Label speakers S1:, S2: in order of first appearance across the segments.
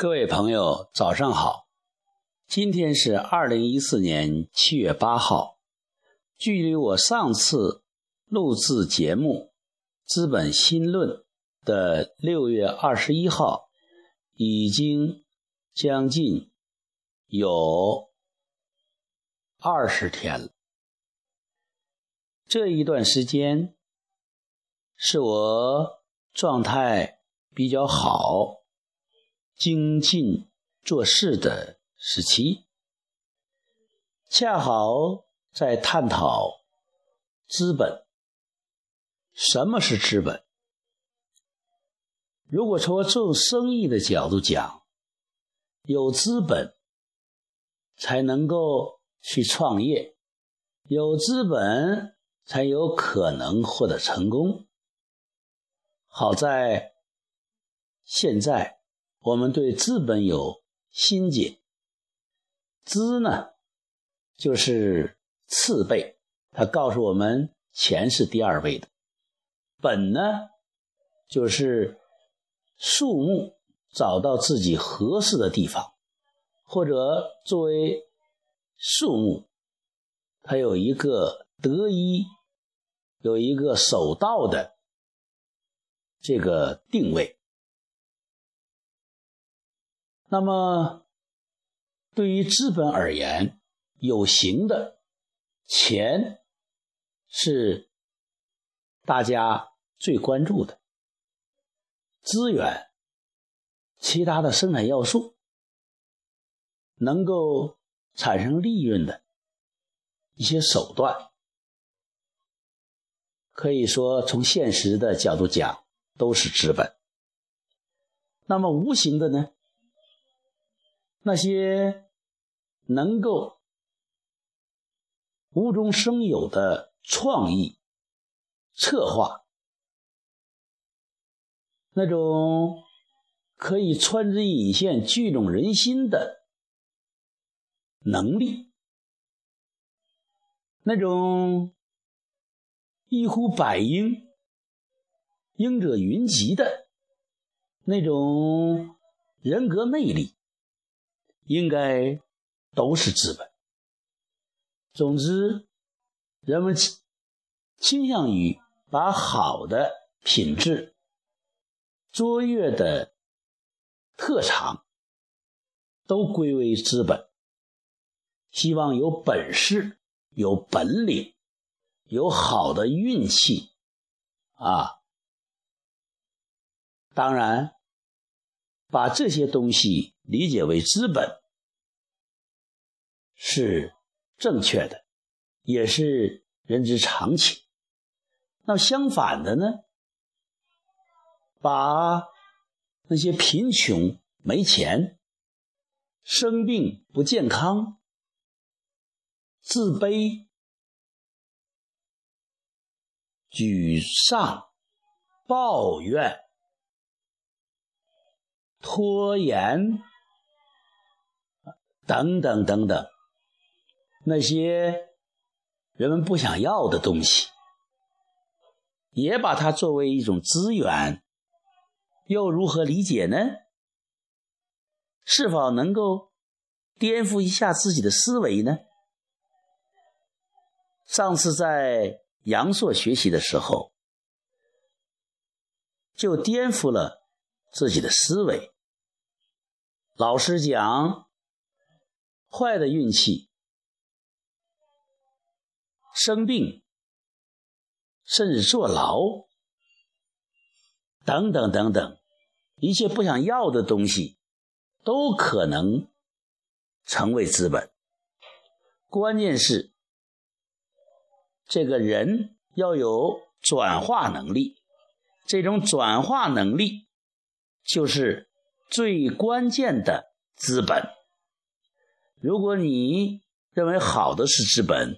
S1: 各位朋友，早上好！今天是二零一四年七月八号，距离我上次录制节目《资本新论》的六月二十一号，已经将近有二十天了。这一段时间是我状态比较好。精进做事的时期，恰好在探讨资本。什么是资本？如果从做生意的角度讲，有资本才能够去创业，有资本才有可能获得成功。好在现在。我们对资本有心解，资呢就是次辈，他告诉我们钱是第二位的，本呢就是树木找到自己合适的地方，或者作为树木，它有一个得一，有一个守道的这个定位。那么，对于资本而言，有形的钱是大家最关注的资源，其他的生产要素能够产生利润的一些手段，可以说从现实的角度讲都是资本。那么无形的呢？那些能够无中生有的创意策划，那种可以穿针引线、聚拢人心的能力，那种一呼百应、应者云集的那种人格魅力。应该都是资本。总之，人们倾向于把好的品质、卓越的特长都归为资本，希望有本事、有本领、有好的运气啊。当然，把这些东西理解为资本。是正确的，也是人之常情。那相反的呢？把那些贫穷、没钱、生病、不健康、自卑、沮丧、抱怨、拖延等等等等。那些人们不想要的东西，也把它作为一种资源，又如何理解呢？是否能够颠覆一下自己的思维呢？上次在阳朔学习的时候，就颠覆了自己的思维。老师讲，坏的运气。生病，甚至坐牢，等等等等，一切不想要的东西，都可能成为资本。关键是，这个人要有转化能力，这种转化能力就是最关键的资本。如果你认为好的是资本，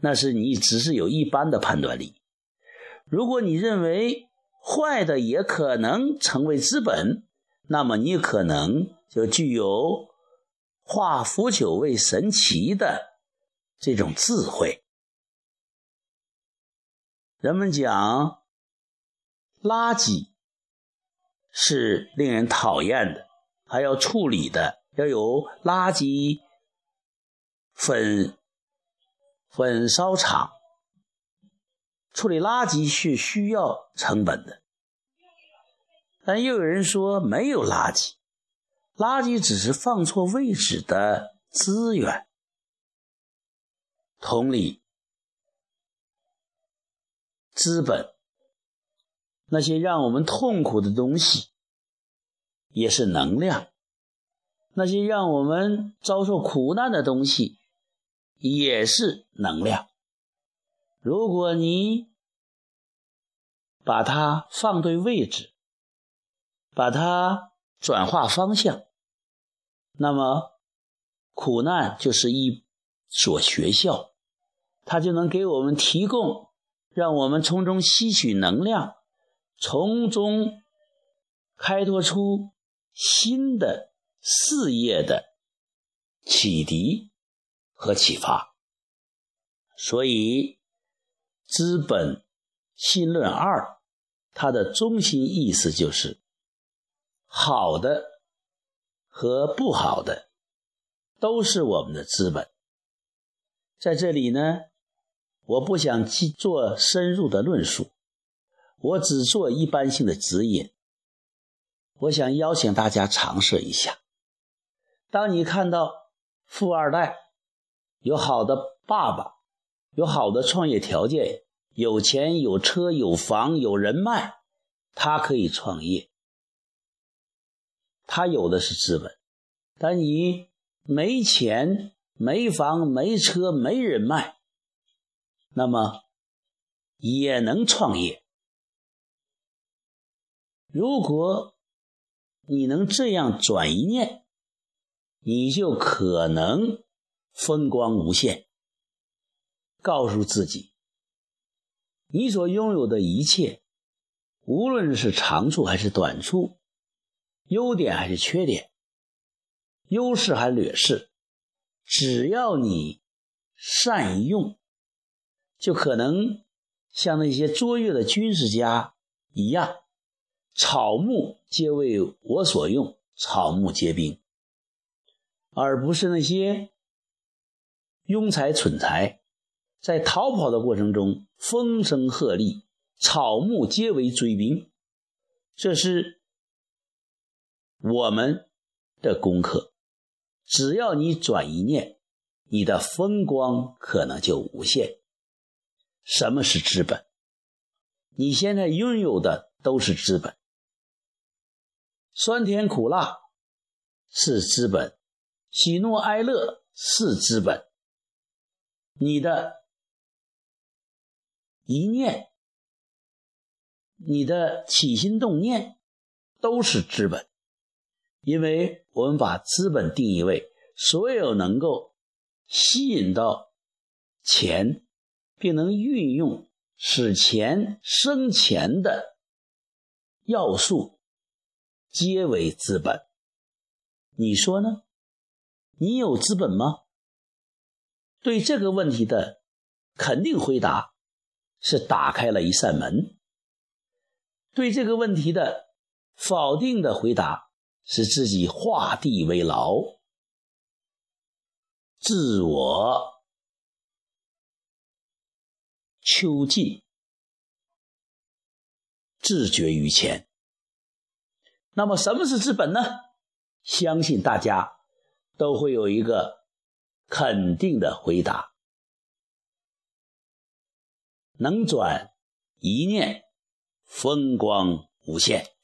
S1: 那是你只是有一般的判断力。如果你认为坏的也可能成为资本，那么你可能就具有化腐朽为神奇的这种智慧。人们讲垃圾是令人讨厌的，还要处理的，要有垃圾焚焚烧厂。处理垃圾是需要成本的，但又有人说没有垃圾，垃圾只是放错位置的资源。同理，资本那些让我们痛苦的东西，也是能量；那些让我们遭受苦难的东西，也是能量。如果你把它放对位置，把它转化方向，那么苦难就是一所学校，它就能给我们提供，让我们从中吸取能量，从中开拓出新的事业的启迪和启发。所以。《资本新论二》，它的中心意思就是：好的和不好的都是我们的资本。在这里呢，我不想去做深入的论述，我只做一般性的指引。我想邀请大家尝试一下：当你看到富二代有好的爸爸。有好的创业条件，有钱有车有房有人脉，他可以创业。他有的是资本，但你没钱、没房、没车、没人脉，那么也能创业。如果你能这样转一念，你就可能风光无限。告诉自己，你所拥有的一切，无论是长处还是短处，优点还是缺点，优势还是劣势，只要你善用，就可能像那些卓越的军事家一样，草木皆为我所用，草木皆兵，而不是那些庸才蠢才。在逃跑的过程中，风声鹤唳，草木皆为追兵。这是我们的功课。只要你转一念，你的风光可能就无限。什么是资本？你现在拥有的都是资本。酸甜苦辣是资本，喜怒哀乐是资本。你的。一念，你的起心动念都是资本，因为我们把资本定义为所有能够吸引到钱，并能运用使钱生钱的要素，皆为资本。你说呢？你有资本吗？对这个问题的肯定回答。是打开了一扇门。对这个问题的否定的回答是自己画地为牢，自我囚禁，自绝于前。那么，什么是资本呢？相信大家都会有一个肯定的回答。能转一念，风光无限。